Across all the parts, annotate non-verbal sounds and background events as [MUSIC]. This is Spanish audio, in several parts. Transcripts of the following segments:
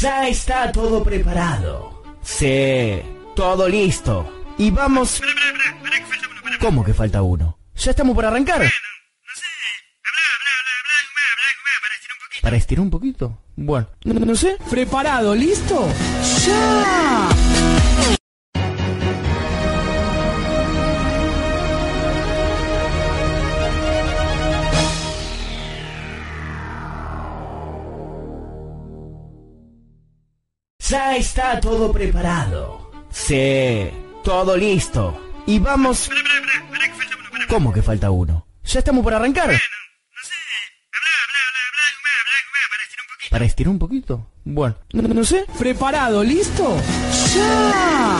Ya está todo preparado. Sí, todo listo. Y vamos... ¿Cómo que falta uno? ¿Ya estamos por arrancar? ¿Para estirar un poquito? Bueno, no, no sé. ¿Preparado? ¿Listo? ¡Ya! Ya está todo preparado. Sí, todo listo. Y vamos... ¿Cómo que falta uno? ¿Ya estamos por arrancar? ¿Para estirar un poquito? Bueno, no, no sé. ¿Preparado? ¿Listo? ¡Ya!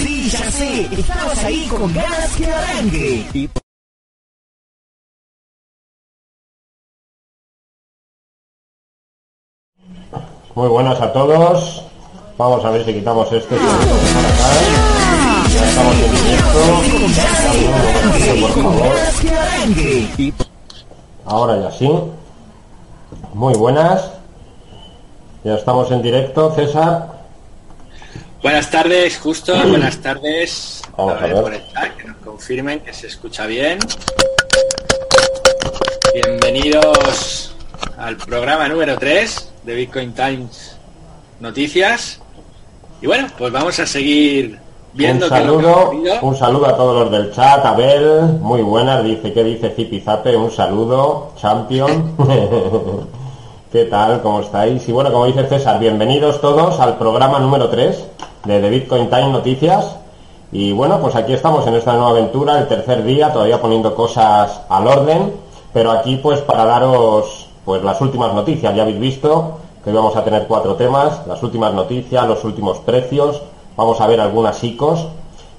Sí, ya sé. Estabas ahí con ganas que arranque. Y... Muy buenas a todos. Vamos a ver si quitamos esto. Ya estamos en directo. Por favor. Ahora ya sí. Muy buenas. Ya estamos en directo, César. Buenas tardes, justo. Buenas tardes. Vamos a ver. por el chat, que nos confirmen que se escucha bien. Bienvenidos al programa número 3 de Bitcoin Times Noticias. Y bueno, pues vamos a seguir viendo un que saludo, un saludo a todos los del chat. Abel, muy buenas, dice, ¿qué dice Zipizape? Un saludo, champion. [LAUGHS] ¿Qué tal? ¿Cómo estáis? Y bueno, como dice César, bienvenidos todos al programa número 3 de The Bitcoin Time Noticias. Y bueno, pues aquí estamos en esta nueva aventura, el tercer día, todavía poniendo cosas al orden, pero aquí pues para daros pues las últimas noticias. Ya habéis visto que hoy vamos a tener cuatro temas, las últimas noticias, los últimos precios, vamos a ver algunas ICOs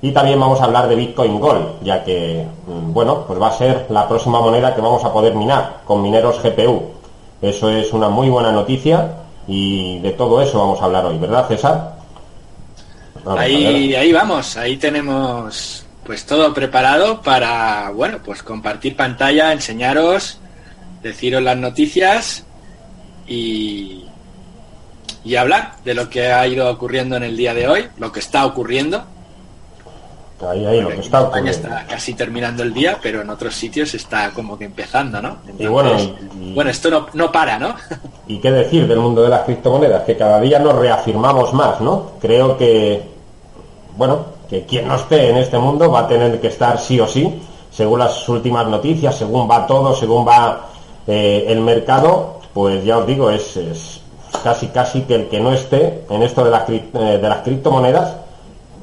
y también vamos a hablar de Bitcoin Gold, ya que mm, bueno, pues va a ser la próxima moneda que vamos a poder minar con mineros GPU. Eso es una muy buena noticia y de todo eso vamos a hablar hoy, ¿verdad, César? Vamos Ahí, ahí vamos, ahí tenemos pues todo preparado para, bueno, pues compartir pantalla, enseñaros, deciros las noticias y, y hablar de lo que ha ido ocurriendo en el día de hoy, lo que está ocurriendo. Ahí, ahí, lo que Aquí en está España ocurriendo. está casi terminando el día, pero en otros sitios está como que empezando, ¿no? Y bueno, y- bueno, esto no, no para, ¿no? [LAUGHS] ¿Y qué decir del mundo de las criptomonedas? Que cada día nos reafirmamos más, ¿no? Creo que, bueno, que quien no esté en este mundo va a tener que estar sí o sí, según las últimas noticias, según va todo, según va eh, el mercado, pues ya os digo, es, es casi casi que el que no esté en esto de, las eh, de las criptomonedas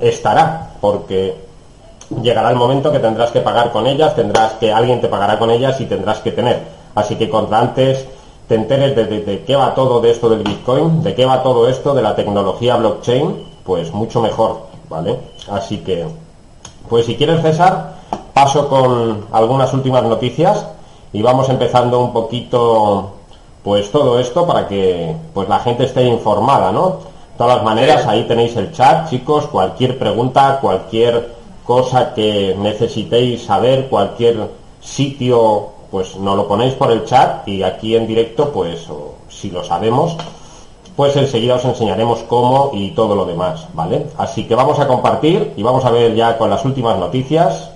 estará, porque llegará el momento que tendrás que pagar con ellas, tendrás que alguien te pagará con ellas y tendrás que tener. Así que contra antes te enteres de, de- de qué va todo de esto del Bitcoin, de qué va todo esto de la tecnología blockchain, pues mucho mejor, ¿vale? Así que, pues si quieres César, paso con algunas últimas noticias y vamos empezando un poquito, pues todo esto para que pues la gente esté informada, ¿no? De todas las maneras, ahí tenéis el chat, chicos, cualquier pregunta, cualquier cosa que necesitéis saber, cualquier sitio, pues nos lo ponéis por el chat y aquí en directo, pues o si lo sabemos, pues enseguida os enseñaremos cómo y todo lo demás, ¿vale? Así que vamos a compartir y vamos a ver ya con las últimas noticias.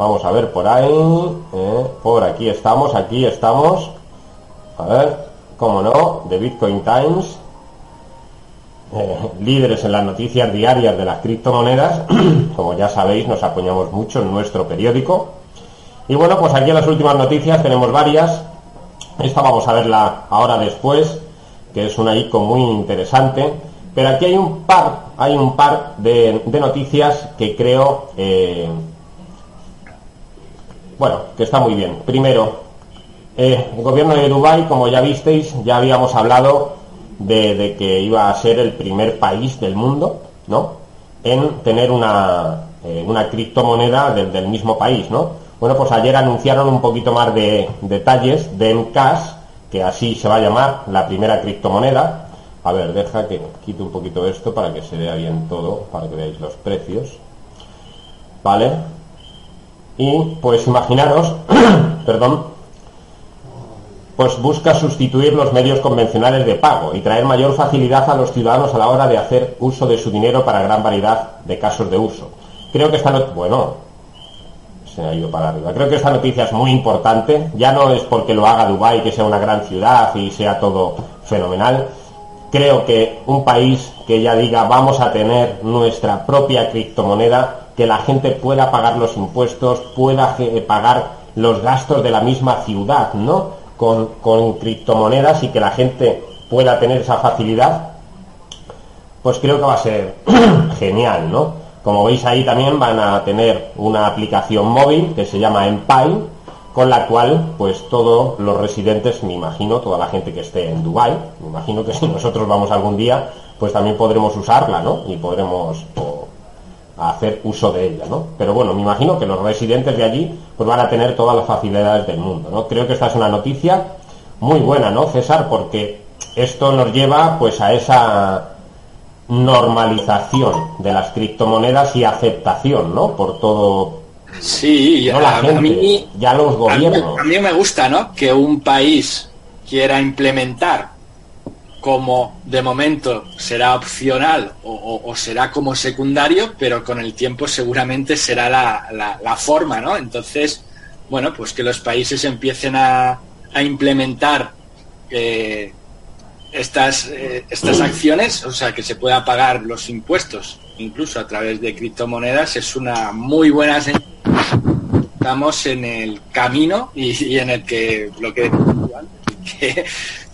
Vamos a ver por ahí, ¿eh? por aquí estamos, aquí estamos. A ver, cómo no, de Bitcoin Times. Eh, líderes en las noticias diarias de las criptomonedas. [CLEARS THROAT] Como ya sabéis, nos apoyamos mucho en nuestro periódico. Y bueno, pues aquí en las últimas noticias tenemos varias. Esta vamos a verla ahora después, que es una ICO muy interesante. Pero aquí hay un par, hay un par de, noticias que creo, eh, bueno, que está muy bien. Primero, eh, el gobierno de Dubái, como ya visteis, ya habíamos hablado de, que iba a ser el primer país del mundo, ¿no? En tener una, eh, una criptomoneda del, mismo país, ¿no? Bueno, pues ayer anunciaron un poquito más de detalles de Mcash, que así se va a llamar la primera criptomoneda. A ver, deja que quite un poquito esto para que se vea bien todo, para que veáis los precios. ¿Vale? Y pues imaginaros, [CLEARS THROAT] perdón, pues busca sustituir los medios convencionales de pago y traer mayor facilidad a los ciudadanos a la hora de hacer uso de su dinero para gran variedad de casos de uso. Creo que esta no... Bueno, se ha ido para arriba. Creo que esta noticia es muy importante. Ya no es porque lo haga Dubái, que sea una gran ciudad y sea todo fenomenal. Creo que un país que ya diga vamos a tener nuestra propia criptomoneda, que la gente pueda pagar los impuestos, pueda pagar los gastos de la misma ciudad, ¿no? con, criptomonedas y que la gente pueda tener esa facilidad, pues creo que va a ser [CLEARS THROAT] genial, ¿no? Como veis ahí también van a tener una aplicación móvil que se llama Empire, con la cual pues todos los residentes, me imagino, toda la gente que esté en Dubai, me imagino que si nosotros vamos algún día, pues también podremos usarla, ¿no? Y podremos hacer uso de ella, ¿no? Pero bueno, me imagino que los residentes de allí pues van a tener todas las facilidades del mundo, ¿no? Creo que esta es una noticia muy buena, ¿no, César? Porque esto nos lleva pues a esa normalización de las criptomonedas y aceptación, ¿no? Por todo Sí, no la gente, ya los gobiernos. a mí me gusta, ¿no? Que un país quiera implementar como de momento será opcional o, será como secundario, pero con el tiempo seguramente será la, forma, ¿no? Entonces, bueno, pues que los países empiecen a, implementar eh, estas, eh, estas acciones, o sea, que se pueda pagar los impuestos incluso a través de criptomonedas, es una muy buena señal. Estamos en el camino y, en el que lo que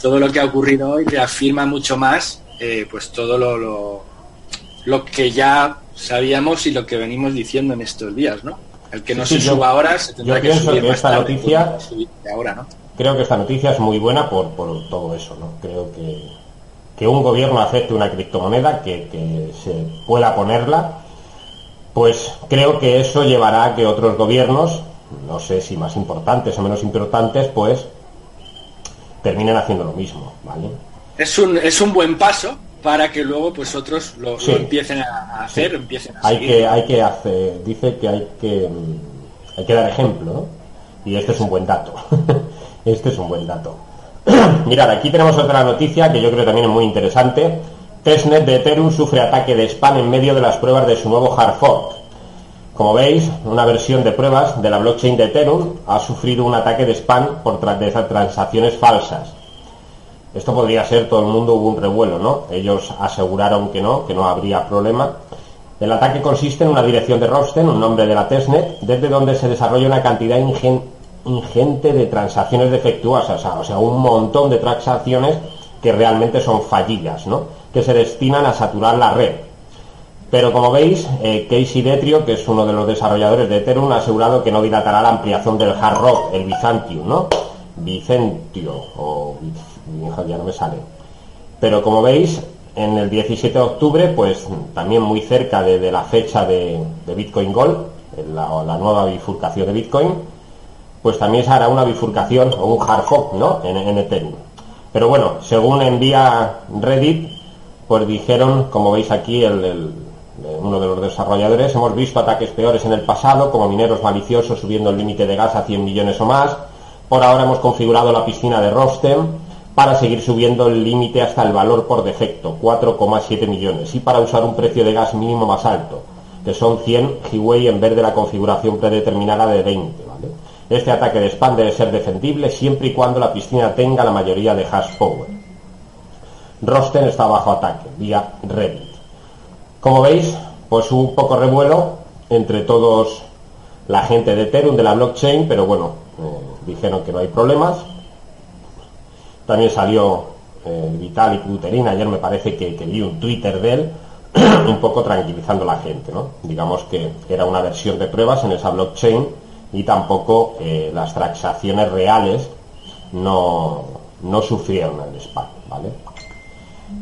todo lo que ha ocurrido hoy reafirma mucho más eh, pues todo lo, lo, que ya sabíamos y lo que venimos diciendo en estos días, ¿no? El que no se suba ahora se tendrá que subir que esta noticia ahora, ¿no? Creo que esta noticia es muy buena por, por todo eso, ¿no? Creo que, que un gobierno acepte una criptomoneda, que, que se pueda ponerla, pues creo que eso llevará a que otros gobiernos, no sé si más importantes o menos importantes, pues terminen haciendo lo mismo, ¿vale? Es un, es un buen paso para que luego pues otros lo, empiecen a hacer, empiecen a hay que hay que hacer, dice que hay que hay que dar ejemplo, ¿no? Y este es un buen dato. [LAUGHS] este es un buen dato. [CLEARS THROAT] Mirad, aquí tenemos otra noticia que yo creo también es muy interesante. Testnet de Ethereum sufre ataque de spam en medio de las pruebas de su nuevo hard fork. Como veis, una versión de pruebas de la blockchain de Ethereum ha sufrido un ataque de spam por transacciones falsas. Esto podría ser, todo el mundo hubo un revuelo, ¿no? Ellos aseguraron que no, que no habría problema. El ataque consiste en una dirección de Rosten, un nombre de la testnet, desde donde se desarrolla una cantidad ingente de transacciones defectuosas, o sea, un montón de transacciones que realmente son fallidas, ¿no? Que se destinan a saturar la red. Pero como veis, eh, Casey Detrio, que es uno de los desarrolladores de Ethereum, ha asegurado que no dilatará la ampliación del hard rock, el Byzantium, ¿no? Vicentio, o ya no me sale. Pero como veis, en el 17 de octubre, pues también muy cerca de, la fecha de, Bitcoin Gold, la, nueva bifurcación de Bitcoin, pues también se hará una bifurcación o un hard fork, ¿no? En, en Ethereum. Pero bueno, según envía Reddit, pues dijeron, como veis aquí, el uno de los desarrolladores, hemos visto ataques peores en el pasado, como mineros maliciosos subiendo el límite de gas a 100 millones o más. Por ahora hemos configurado la piscina de Rostem para seguir subiendo el límite hasta el valor por defecto, 4,7 millones, y para usar un precio de gas mínimo más alto, que son 100 Hiwei en vez de la configuración predeterminada de 20. Este ataque de spam debe ser defendible siempre y cuando la piscina tenga la mayoría de hash power. Rosten está bajo ataque, vía Reddit. Como veis, pues un poco revuelo entre todos la gente de Ethereum, de la blockchain, pero bueno, eh, dijeron que no hay problemas. También salió eh, Vitalik Buterin, ayer me parece que, que vi un Twitter de él, [CLEARS THROAT] un poco tranquilizando a la gente, ¿no? Digamos que era una versión de pruebas en esa blockchain y tampoco eh, las transacciones reales no, no sufrieron el spam, ¿vale?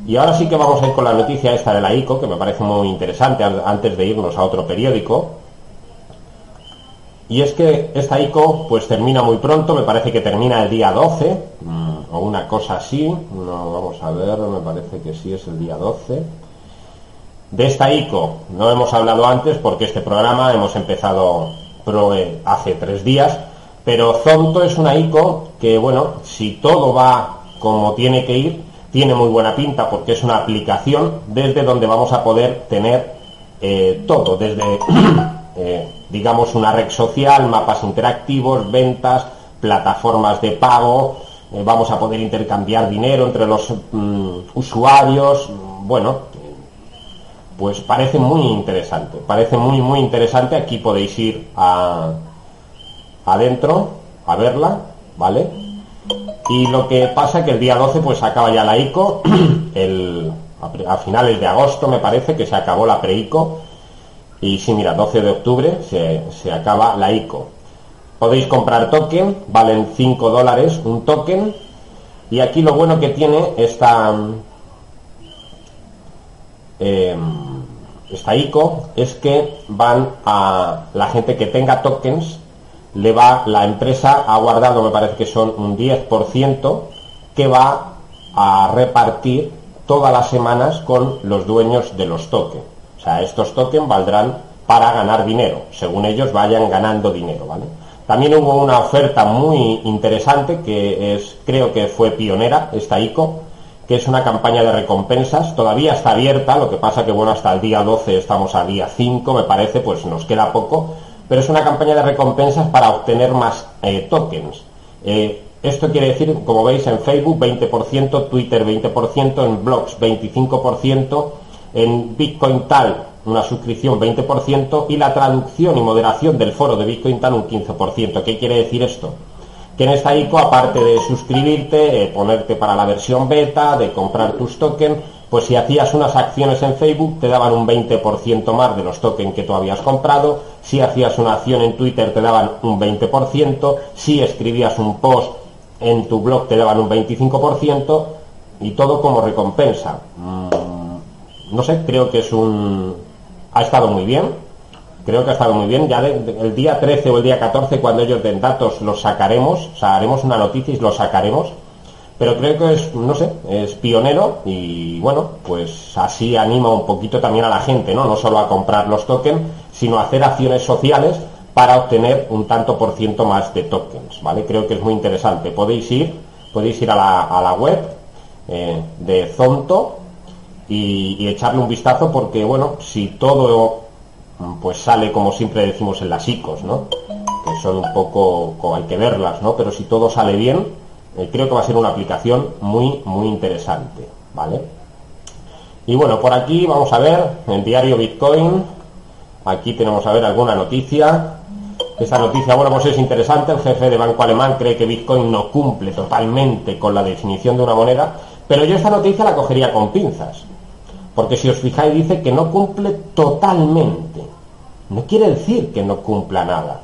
Y ahora sí que vamos a ir con la noticia esta de la ICO, que me parece muy interesante antes de irnos a otro periódico. Y es que esta ICO pues termina muy pronto, me parece que termina el día 12, mm, o una cosa así, no, vamos a ver, me parece que sí es el día 12. De esta ICO no hemos hablado antes porque este programa hemos empezado hace tres días, pero Zonto es una ICO que, bueno, si todo va como tiene que ir, tiene muy buena pinta porque es una aplicación desde donde vamos a poder tener eh, todo, desde, [CLEARS THROAT] eh, digamos, una red social, mapas interactivos, ventas, plataformas de pago, eh, vamos a poder intercambiar dinero entre los mm, usuarios, bueno, pues parece muy interesante, parece muy muy interesante, aquí podéis ir a, adentro a verla, ¿vale? Y lo que pasa que el día 12 pues acaba ya la ICO, [CLEARS THROAT] el, a, finales de agosto me parece que se acabó la pre-ICO, y sí, mira, 12 de octubre se, se acaba la ICO. Podéis comprar token, valen 5 dólares un token, y aquí lo bueno que tiene esta eh, esta ICO es que van a la gente que tenga tokens, le va, la empresa ha guardado, me parece que son un 10%, que va a repartir todas las semanas con los dueños de los tokens. O sea, estos tokens valdrán para ganar dinero, según ellos vayan ganando dinero, ¿vale? También hubo una oferta muy interesante que es, creo que fue pionera, esta ICO, que es una campaña de recompensas, todavía está abierta, lo que pasa que bueno, hasta el día 12 estamos al día 5, me parece, pues nos queda poco, pero es una campaña de recompensas para obtener más eh, tokens. Eh, esto quiere decir, como veis, en Facebook 20%, Twitter 20%, en blogs 25%, en Bitcoin Tal una suscripción 20% y la traducción y moderación del foro de Bitcoin Tal un 15%. ¿Qué quiere decir esto? que en esta ICO, aparte de suscribirte, eh, ponerte para la versión beta, de comprar tus tokens, pues si hacías unas acciones en Facebook te daban un 20% más de los tokens que tú habías comprado, si hacías una acción en Twitter te daban un 20%, si escribías un post en tu blog te daban un 25% y todo como recompensa. Mm, no sé, creo que es un... ha estado muy bien, creo que ha estado muy bien. Ya el día 13 o el día 14, cuando ellos den datos, los sacaremos, o sea, haremos una noticia y los sacaremos. Pero creo que es, no sé, es pionero y bueno, pues así anima un poquito también a la gente, ¿no? No solo a comprar los tokens, sino a hacer acciones sociales para obtener un tanto por ciento más de tokens, ¿vale? Creo que es muy interesante. Podéis ir, podéis ir a la, web eh, de Zonto y, echarle un vistazo porque, bueno, si todo pues sale como siempre decimos en las ICOs, ¿no? Que son un poco, hay que verlas, ¿no? Pero si todo sale bien, eh, creo que va a ser una aplicación muy, muy interesante, ¿vale? Y bueno, por aquí vamos a ver el diario Bitcoin. Aquí tenemos a ver alguna noticia. Esta noticia, bueno, pues es interesante. El jefe de Banco Alemán cree que Bitcoin no cumple totalmente con la definición de una moneda, pero yo esta noticia la cogería con pinzas. Porque si os fijáis dice que no cumple totalmente. No quiere decir que no cumpla nada.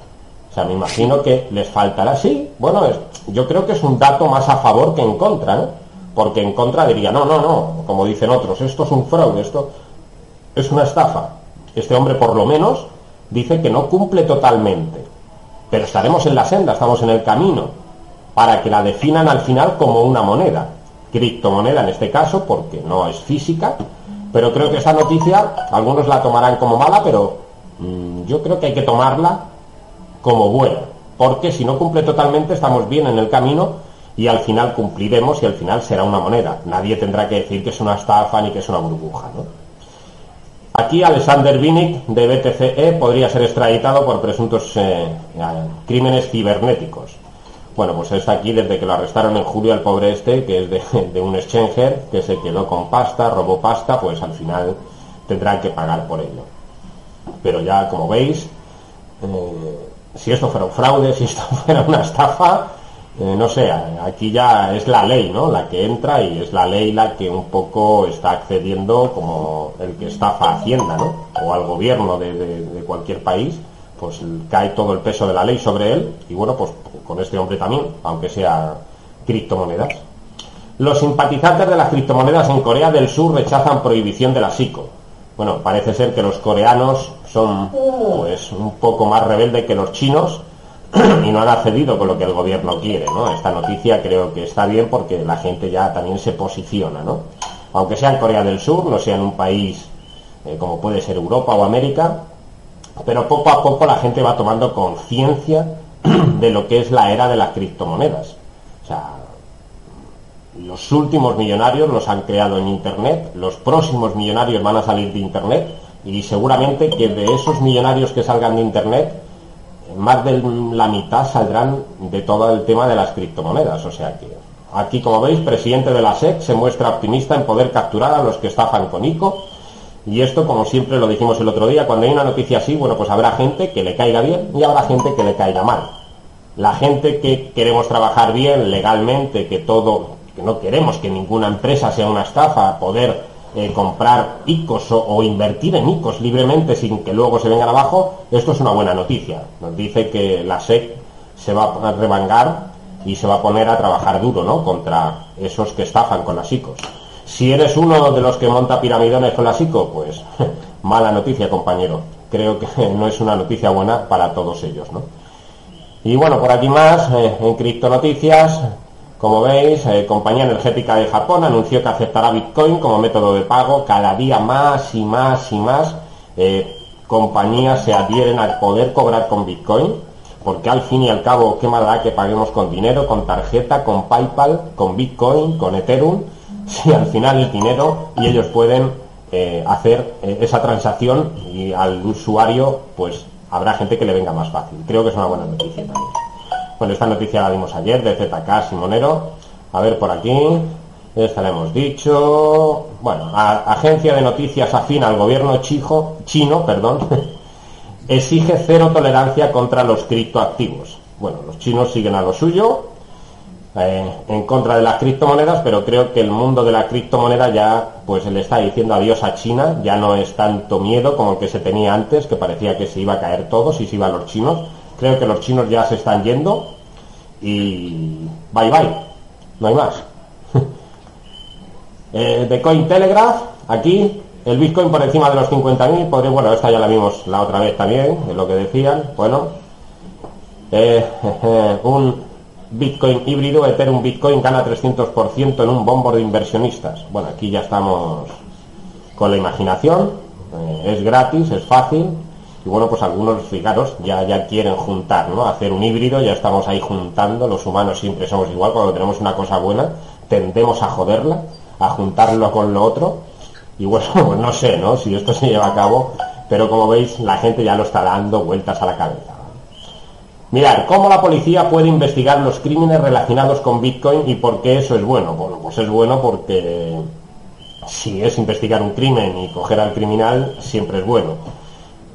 O sea, me imagino que les faltará. Sí, bueno, yo creo que es un dato más a favor que en contra, ¿no? Porque en contra diría, no, no, no, como dicen otros, esto es un fraude, esto es una estafa. Este hombre por lo menos dice que no cumple totalmente. Pero estaremos en la senda, estamos en el camino, para que la definan al final como una moneda. Criptomoneda en este caso, porque no es física, pero creo que esa noticia, algunos la tomarán como mala, pero mm, yo creo que hay que tomarla como buena, porque si no cumple totalmente estamos bien en el camino y al final cumpliremos y al final será una moneda. Nadie tendrá que decir que es una estafa ni que es una burbuja. ¿no? Aquí Alexander Vinick de BTCE podría ser extraditado por presuntos eh, crímenes cibernéticos. Bueno, pues está aquí desde que lo arrestaron en julio al pobre este, que es de, [LAUGHS] un exchanger, que se quedó con pasta, robó pasta, pues al final tendrán que pagar por ello. Pero ya, como veis, eh, si esto fuera un fraude, [LAUGHS] si esto fuera una estafa, eh, no sé, aquí ya es la ley, ¿no? La que entra y es la ley la que un poco está accediendo como el que estafa a Hacienda, ¿no? O al gobierno de, de cualquier país, pues cae todo el peso de la ley sobre él y bueno, pues con este hombre también, aunque sea criptomonedas. Los simpatizantes de las criptomonedas en Corea del Sur rechazan prohibición de la SICO. Bueno, parece ser que los coreanos son pues un poco más rebeldes que los chinos [CLEARS THROAT] y no han accedido con lo que el gobierno quiere, ¿no? Esta noticia creo que está bien porque la gente ya también se posiciona, ¿no? Aunque sea en Corea del Sur, no sea en un país eh, como puede ser Europa o América, pero poco a poco la gente va tomando conciencia [CLEARS THROAT] de lo que es la era de las criptomonedas. O sea, los últimos millonarios los han creado en Internet, los próximos millonarios van a salir de Internet y seguramente que de esos millonarios que salgan de Internet, más de la mitad saldrán de todo el tema de las criptomonedas. O sea que aquí, como veis, presidente de la SEC se muestra optimista en poder capturar a los que estafan con ICO. Y esto, como siempre lo dijimos el otro día, cuando hay una noticia así, bueno, pues habrá gente que le caiga bien y habrá gente que le caiga mal. La gente que queremos trabajar bien, legalmente, que todo, que no queremos que ninguna empresa sea una estafa, poder comprar ICOs o, invertir en ICOs libremente sin que luego se vengan abajo, esto es una buena noticia. Nos dice que la SEC se va a revangar y se va a poner a trabajar duro, ¿no? Contra esos que estafan con las ICOs. Si eres uno de los que monta piramidones con las ICO, pues [LAUGHS] mala noticia, compañero. Creo que [LAUGHS] no es una noticia buena para todos ellos, ¿no? Y bueno, por aquí más, eh, en Cripto Noticias, como veis, eh, Compañía Energética de Japón anunció que aceptará Bitcoin como método de pago. Cada día más y más y más eh, compañías se adhieren a poder cobrar con Bitcoin, porque al fin y al cabo, ¿qué más da que paguemos con dinero, con tarjeta, con PayPal, con Bitcoin, con Ethereum? [LAUGHS] Si al final el dinero y ellos pueden eh, hacer esa transacción y al usuario, pues habrá gente que le venga más fácil. Creo que es una buena noticia también. Bueno, esta noticia la dimos ayer de ZK Simonero. A ver por aquí. Esta la hemos dicho. Bueno, agencia de noticias afín al gobierno chijo, chino, perdón, [LAUGHS] exige cero tolerancia contra los criptoactivos. Bueno, los chinos siguen a lo suyo, eh, en contra de las criptomonedas, pero creo que el mundo de la criptomoneda ya pues le está diciendo adiós a China, ya no es tanto miedo como el que se tenía antes, que parecía que se iba a caer todo si se iban los chinos. Creo que los chinos ya se están yendo y bye bye, no hay más. [LAUGHS] eh, de Cointelegraph, aquí el Bitcoin por encima de los 50.000, podría, bueno, esta ya la vimos la otra vez también, es lo que decían, bueno, eh, [LAUGHS] un Bitcoin híbrido, Ethereum Bitcoin gana 300% en un bombo de inversionistas. Bueno, aquí ya estamos con la imaginación, eh, es gratis, es fácil, y bueno, pues algunos, fijaros, ya, ya quieren juntar, ¿no? Hacer un híbrido, ya estamos ahí juntando, los humanos siempre somos igual, cuando tenemos una cosa buena, tendemos a joderla, a juntarlo con lo otro, y bueno, [LAUGHS] pues no sé, ¿no? Si esto se lleva a cabo, pero como veis, la gente ya lo está dando vueltas a la cabeza. Mirad, ¿cómo la policía puede investigar los crímenes relacionados con Bitcoin y por qué eso es bueno? Bueno, pues es bueno porque si es investigar un crimen y coger al criminal, siempre es bueno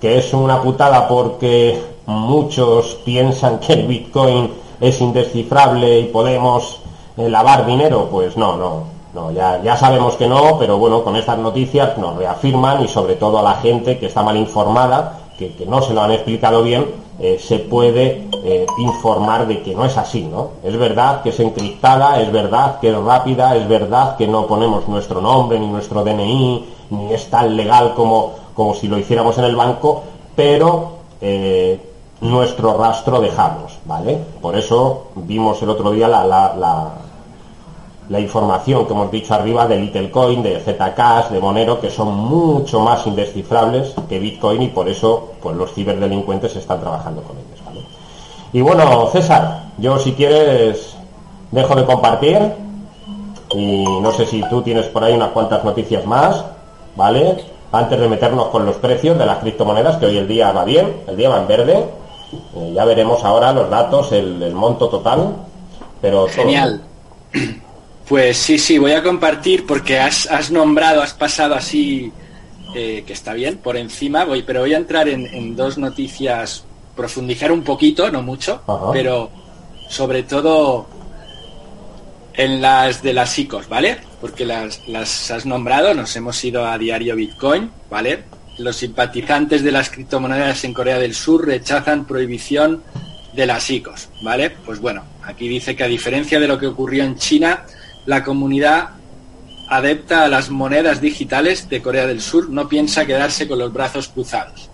que es una putada porque muchos piensan que el Bitcoin es indescifrable y podemos eh, lavar dinero, pues no, no, no, ya, ya sabemos que no, pero bueno, con estas noticias nos reafirman y sobre todo a la gente que está mal informada, que, no se lo han explicado bien, eh, se puede eh, informar de que no es así, ¿no? Es verdad que es encriptada, es verdad que es rápida, es verdad que no ponemos nuestro nombre ni nuestro DNI, ni es tan legal como como si lo hiciéramos en el banco, pero eh, nuestro rastro dejamos, ¿vale? Por eso vimos el otro día la, la, la, información que hemos dicho arriba de Littlecoin, de Zcash, de Monero, que son mucho más indescifrables que Bitcoin y por eso pues los ciberdelincuentes están trabajando con ellos, ¿vale? Y bueno, César, yo si quieres dejo de compartir y no sé si tú tienes por ahí unas cuantas noticias más, ¿vale? Antes de meternos con los precios de las criptomonedas, que hoy el día va bien, el día va en verde. Eh, ya veremos ahora los datos, el, monto total. Pero Genial. Pues sí, sí, voy a compartir porque has, nombrado, has pasado así, eh, que está bien, por encima, voy, pero voy a entrar en, dos noticias, profundizar un poquito, no mucho, pero sobre todo en las de las ICOs, ¿vale? Porque las, has nombrado, nos hemos ido a diario Bitcoin, ¿vale? Los simpatizantes de las criptomonedas en Corea del Sur rechazan prohibición de las ICOs, ¿vale? Pues bueno, aquí dice que a diferencia de lo que ocurrió en China, la comunidad adepta a las monedas digitales de Corea del Sur no piensa quedarse con los brazos cruzados.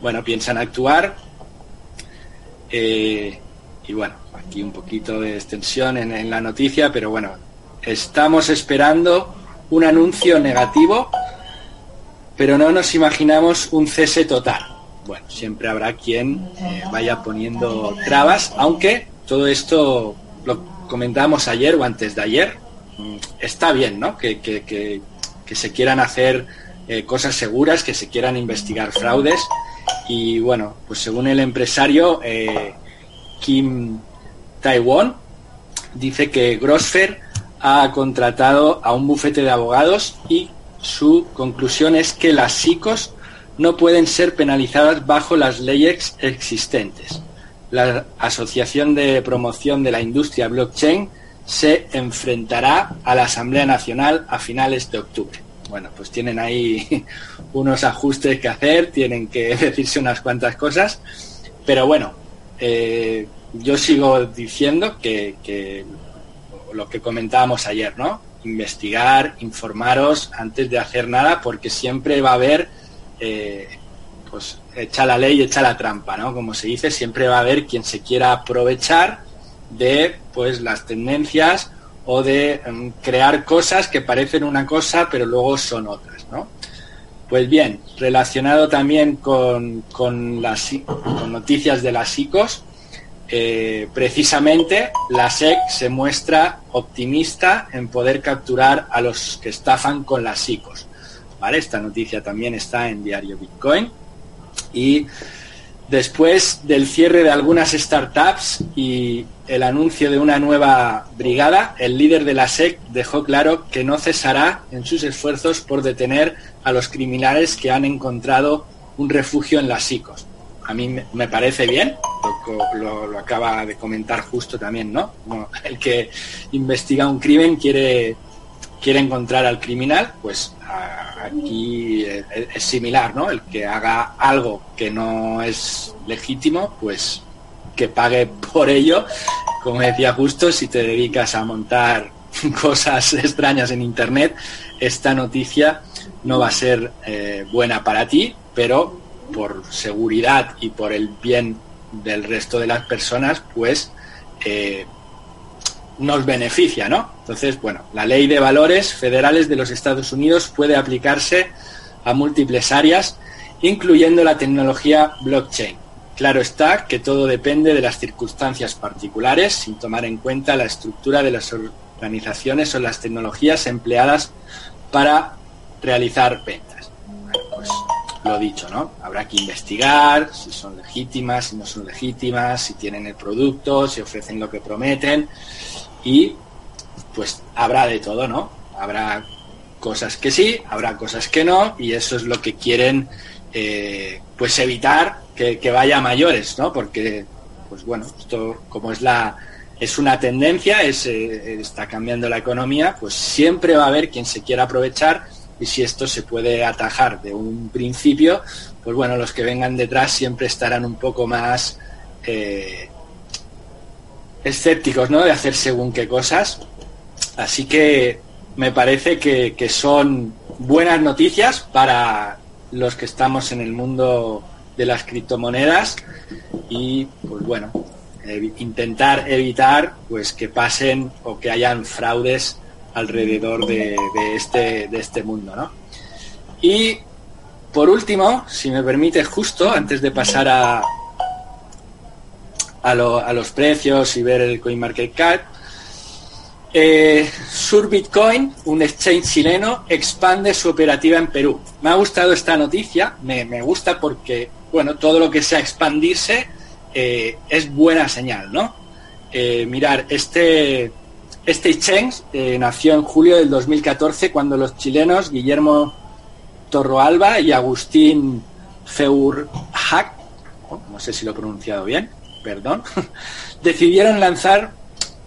Bueno, piensan actuar eh, y bueno, aquí un poquito de extensión en, la noticia, pero bueno, estamos esperando un anuncio negativo, pero no nos imaginamos un cese total. Bueno, siempre habrá quien eh, vaya poniendo trabas, aunque todo esto lo comentábamos ayer o antes de ayer, mm, está bien, ¿no? Que, que- que- que se quieran hacer eh, cosas seguras, que se quieran investigar fraudes. Y bueno, pues según el empresario eh, Kim Taiwan, dice que Grosfer ha contratado a un bufete de abogados y su conclusión es que las SICOS no pueden ser penalizadas bajo las leyes existentes. La Asociación de Promoción de la Industria Blockchain se enfrentará a la Asamblea Nacional a finales de octubre. Bueno, pues tienen ahí [LAUGHS] unos ajustes que hacer, tienen que [LAUGHS] decirse unas cuantas cosas, pero bueno, eh, yo sigo diciendo que, lo que comentábamos ayer, ¿no? Investigar, informaros antes de hacer nada, porque siempre va a haber, eh, pues, echa la ley, echa la trampa, ¿no? Como se dice, siempre va a haber quien se quiera aprovechar de, pues, las tendencias o de mm, crear cosas que parecen una cosa, pero luego son otras, ¿no? Pues bien, relacionado también con, con las con noticias de las ICOs, eh, precisamente la SEC se muestra optimista en poder capturar a los que estafan con las ICOs. Esta noticia también está en Diario Bitcoin. Y después del cierre de algunas startups y el anuncio de una nueva brigada, el líder de la SEC dejó claro que no cesará en sus esfuerzos por detener a los criminales que han encontrado un refugio en las ICOs. A mí me- parece bien, lo, acaba de comentar justo también, ¿no? El que investiga un crimen quiere, quiere encontrar al criminal, pues aquí es, es similar, ¿no? El que haga algo que no es legítimo, pues que pague por ello. Como decía justo, si te dedicas a montar [LAUGHS] cosas extrañas en Internet, esta noticia no va a ser eh, buena para ti, pero por seguridad y por el bien del resto de las personas, pues eh, nos beneficia, ¿no? Entonces, bueno, la ley de valores federales de los Estados Unidos puede aplicarse a múltiples áreas, incluyendo la tecnología blockchain. Claro está que todo depende de las circunstancias particulares, sin tomar en cuenta la estructura de las organizaciones o las tecnologías empleadas para realizar ventas. Pues lo dicho, ¿no? Habrá que investigar si son legítimas, si no son legítimas, si tienen el producto, si ofrecen lo que prometen y pues habrá de todo, ¿no? Habrá cosas que sí, habrá cosas que no y eso es lo que quieren eh, pues evitar que, vaya a mayores, ¿no? Porque pues bueno, esto como es la es una tendencia, es, eh, está cambiando la economía, pues siempre va a haber quien se quiera aprovechar y si esto se puede atajar de un principio, pues bueno, los que vengan detrás siempre estarán un poco más eh, escépticos, ¿no? De hacer según qué cosas. Así que me parece que, que son buenas noticias para los que estamos en el mundo de las criptomonedas y pues bueno intentar evitar pues que pasen o que hayan fraudes alrededor de, este de este mundo ¿no? y por último si me permite justo antes de pasar a a, lo- a los precios y ver el CoinMarketCap eh, Sur Bitcoin, un exchange chileno, expande su operativa en Perú. Me ha gustado esta noticia, me, me gusta porque, bueno, todo lo que sea expandirse eh, es buena señal, ¿no? Eh, mirar, este, este exchange eh, nació en julio del 2014 cuando los chilenos Guillermo Torroalba y Agustín Feurhac, no sé si lo he pronunciado bien, perdón, [LAUGHS] decidieron lanzar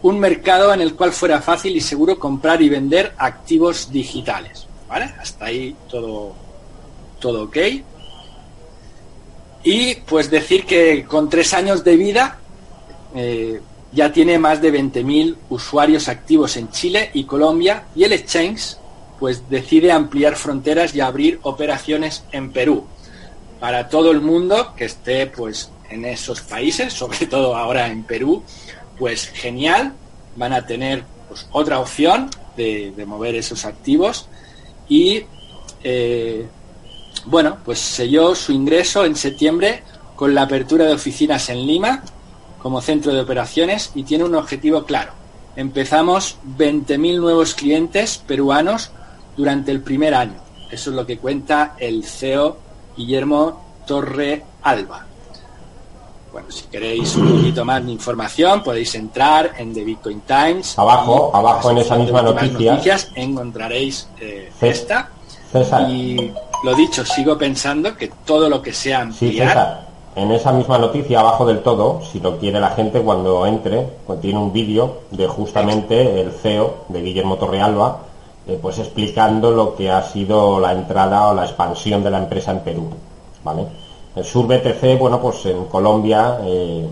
un mercado en el cual fuera fácil y seguro comprar y vender activos digitales. ¿Vale? Hasta ahí todo, todo ok. Y pues decir que con tres años de vida eh, ya tiene más de 20.000 usuarios activos en Chile y Colombia y el exchange pues decide ampliar fronteras y abrir operaciones en Perú. Para todo el mundo que esté pues en esos países, [LAUGHS] sobre todo ahora en Perú, pues genial, van a tener pues, otra opción de, mover esos activos. Y eh, bueno, pues selló su ingreso en septiembre con la apertura de oficinas en Lima como centro de operaciones y tiene un objetivo claro. Empezamos 20.000 nuevos clientes peruanos durante el primer año. Eso es lo que cuenta el CEO Guillermo Torre Alba. Bueno, si queréis un poquito más de información, podéis entrar en The Bitcoin Times. Abajo, abajo en esa misma noticia. Noticias, encontraréis eh, esta. Y lo dicho, sigo pensando que todo lo que sea ampliar... en esa misma noticia, abajo del todo, si lo quiere la gente, cuando entre, pues tiene un vídeo de justamente el CEO de Guillermo Torrealba, eh, pues explicando lo que ha sido la entrada o la expansión de la empresa en Perú. ¿vale? El Sur BTC, bueno, pues en Colombia eh,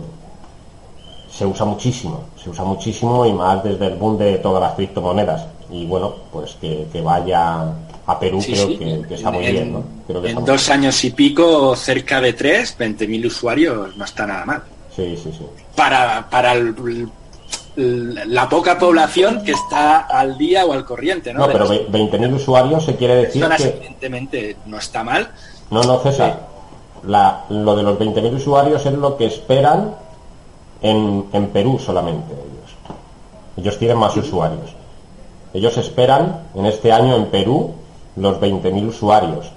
se usa muchísimo, se usa muchísimo y más desde el boom de todas las criptomonedas. Y bueno, pues que, vaya a Perú creo Que, está muy bien, ¿no? en dos años y pico, cerca de tres, 20.000 usuarios, no está nada mal. Sí, sí, sí. Para, para la poca población que está al día o al corriente, ¿no? No, pero 20.000 usuarios se quiere decir que... evidentemente no está mal. No, no, César lo de los 20.000 usuarios es lo que esperan en, en Perú solamente ellos. Ellos tienen más usuarios. Ellos esperan en este año en Perú los 20.000 usuarios,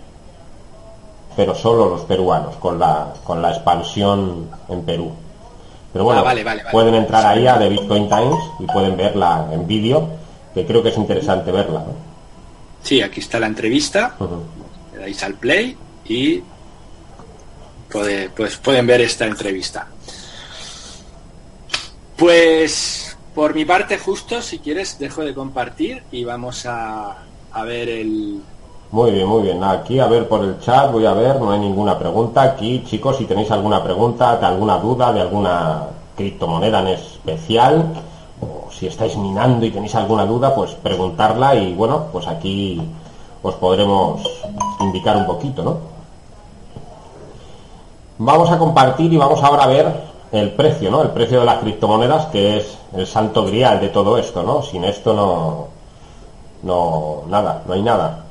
pero solo los peruanos, con la, con la expansión en Perú. Pero bueno, ah, pueden entrar ahí a The Bitcoin Times y pueden verla en vídeo, que creo que es interesante verla. Sí, aquí está la entrevista, le dais al play y pues pueden ver esta entrevista. Pues por mi parte justo, si quieres, dejo de compartir y vamos a, a ver el... Muy bien, muy bien. Aquí a ver por el chat, voy a ver, no hay ninguna pregunta. Aquí, chicos, si tenéis alguna pregunta, de alguna duda, de alguna criptomoneda en especial, o si estáis minando y tenéis alguna duda, pues preguntarla y bueno, pues aquí os podremos indicar un poquito, ¿no? Vamos a compartir y vamos ahora a ver el precio, ¿no? El precio de las criptomonedas, que es el santo grial de todo esto, ¿no? Sin esto no, no, nada, no hay nada.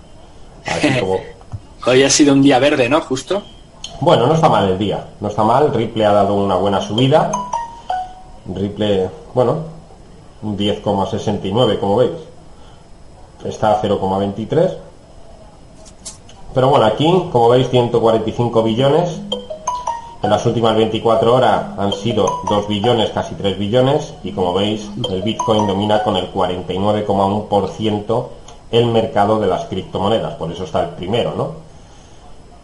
[LAUGHS] Hoy ha sido un día verde, ¿no? Justo. Bueno, no está mal el día, no está mal. Ripple ha dado una buena subida. Ripple, bueno, un 10,69, como veis. Está a 0,23. Pero bueno, aquí, como veis, 145 billones en las últimas 24 horas han sido 2 billones, casi 3 billones, y como veis, el Bitcoin domina con el 49,1% el mercado de las criptomonedas, por eso está el primero, ¿no?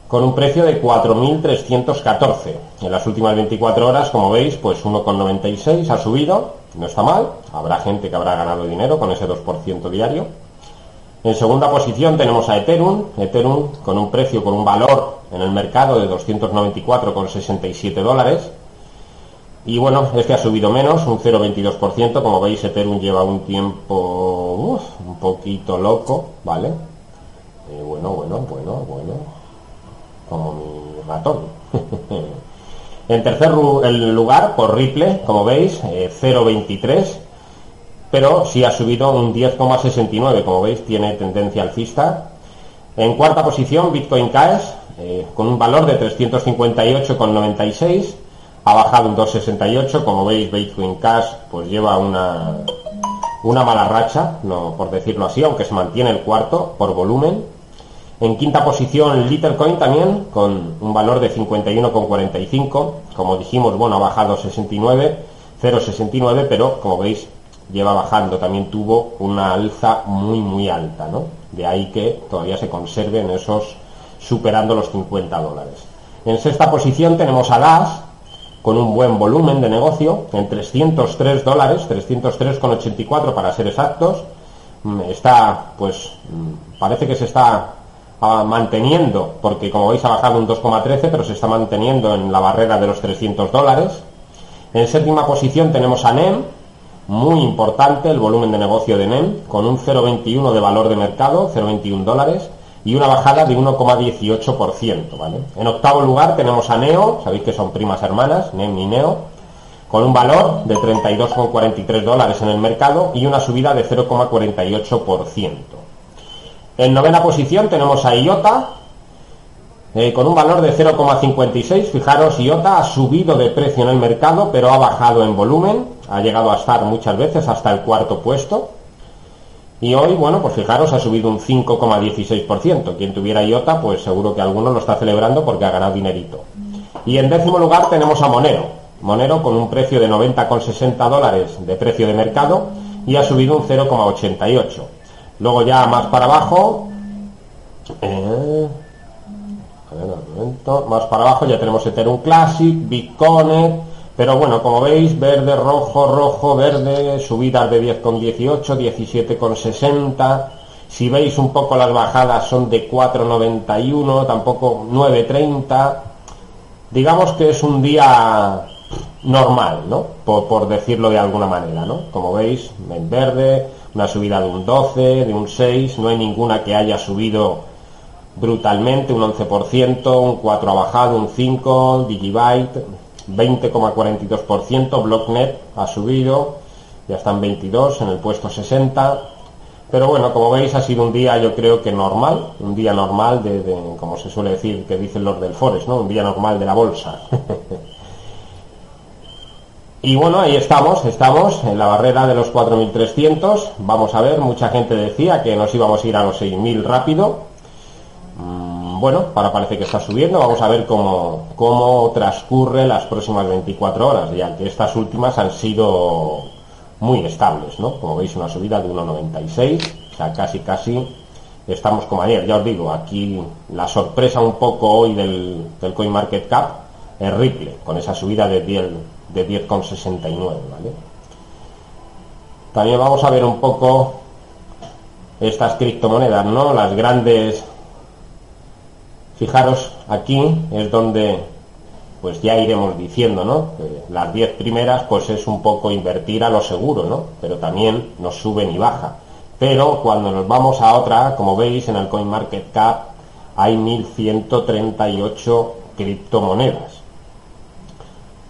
Con un precio de 4.314. En las últimas 24 horas, como veis, pues 1,96 ha subido, no está mal, habrá gente que habrá ganado dinero con ese 2% diario. En segunda posición tenemos a Ethereum, Ethereum con un precio, con un valor en el mercado de 294,67 dólares. Y bueno, este ha subido menos, un 0,22%. Como veis, Ethereum lleva un tiempo un poquito loco, ¿vale? Eh, bueno, bueno, bueno, bueno. Como mi ratón. [LAUGHS] en tercer lugar, por Ripple, como veis, 0,23 eh, pero sí ha subido un 10,69, como veis tiene tendencia alcista. En cuarta posición Bitcoin Cash, eh, con un valor de 358,96, ha bajado un 2,68, como veis Bitcoin Cash pues lleva una, una mala racha, no por decirlo así, aunque se mantiene el cuarto por volumen. En quinta posición Litercoin también, con un valor de 51,45, como dijimos, bueno, ha bajado 69, 0,69, pero como veis lleva bajando, también tuvo una alza muy muy alta, ¿no? De ahí que todavía se conserve en esos superando los 50 dólares. En sexta posición tenemos a Gas con un buen volumen de negocio, en 303 dólares, 303,84 para ser exactos. Mm, está, pues, mm, parece que se está ah, manteniendo, porque como veis ha bajado un 2,13, pero se está manteniendo en la barrera de los 300 dólares. En séptima posición tenemos a NEM, muy importante el volumen de negocio de NEM, con un 0,21 de valor de mercado, 0,21 dólares, y una bajada de 1,18%. ¿vale? En octavo lugar tenemos a Neo, sabéis que son primas hermanas, NEM y Neo, con un valor de 32,43 dólares en el mercado y una subida de 0,48%. En novena posición tenemos a IOTA, eh, con un valor de 0,56. Fijaros, IOTA ha subido de precio en el mercado, pero ha bajado en volumen, ha llegado a estar muchas veces hasta el cuarto puesto. Y hoy, bueno, pues fijaros, ha subido un 5,16%. Quien tuviera IOTA, pues seguro que alguno lo está celebrando porque ha ganado dinerito. Y en décimo lugar tenemos a Monero. Monero con un precio de 90,60 dólares de precio de mercado y ha subido un 0,88. Luego ya más para abajo, eh, a ver, un momento, más para abajo ya tenemos Ethereum Classic, Bitcoin, pero bueno, como veis, verde, rojo, rojo, verde, subidas de 10,18, 17,60. Si veis un poco las bajadas son de 4,91, tampoco 9,30. Digamos que es un día normal, ¿no? Por, por, decirlo de alguna manera, ¿no? Como veis, en verde, una subida de un 12, de un 6, no hay ninguna que haya subido brutalmente, un 11%, un 4 ha bajado, un 5, Digibyte, 20,42%, Blocknet ha subido, ya están 22 en el puesto 60. Pero bueno, como veis ha sido un día yo creo que normal, un día normal de, como se suele decir, que dicen los del Forex, ¿no? Un día normal de la bolsa. [LAUGHS] y bueno, ahí estamos, estamos en la barrera de los 4.300. Vamos a ver, mucha gente decía que nos íbamos a ir a los 6.000 rápido bueno, para parece que está subiendo. Vamos a ver cómo, cómo transcurre las próximas 24 horas, ya que estas últimas han sido muy estables, ¿no? Como veis, una subida de 1,96, o sea, casi, casi estamos como ayer. Ya os digo, aquí la sorpresa un poco hoy del, del CoinMarketCap es Ripple, con esa subida de 10, de 10,69, ¿vale? También vamos a ver un poco estas criptomonedas, ¿no? Las grandes Fijaros, aquí es donde pues ya iremos diciendo, ¿no? las 10 primeras pues es un poco invertir a lo seguro, ¿no? Pero también nos suben y baja. Pero cuando nos vamos a otra, como veis en el CoinMarketCap hay 1138 criptomonedas.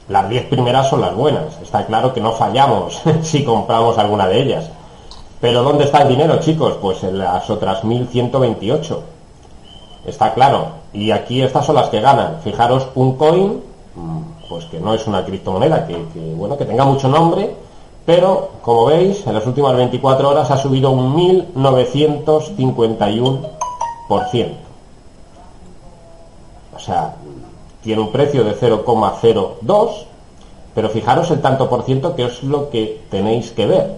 Las 10 primeras son las buenas. Está claro que no fallamos [LAUGHS] si compramos alguna de ellas. Pero ¿dónde está el dinero, chicos? Pues en las otras 1128 está claro. Y aquí estas son las que ganan. Fijaros, un coin, mm, pues que no es una criptomoneda, que, bueno, que tenga mucho nombre, pero como veis, en las últimas 24 horas ha subido un 1951%. O sea, tiene un precio de 0,02, pero fijaros el tanto por ciento que es lo que tenéis que ver.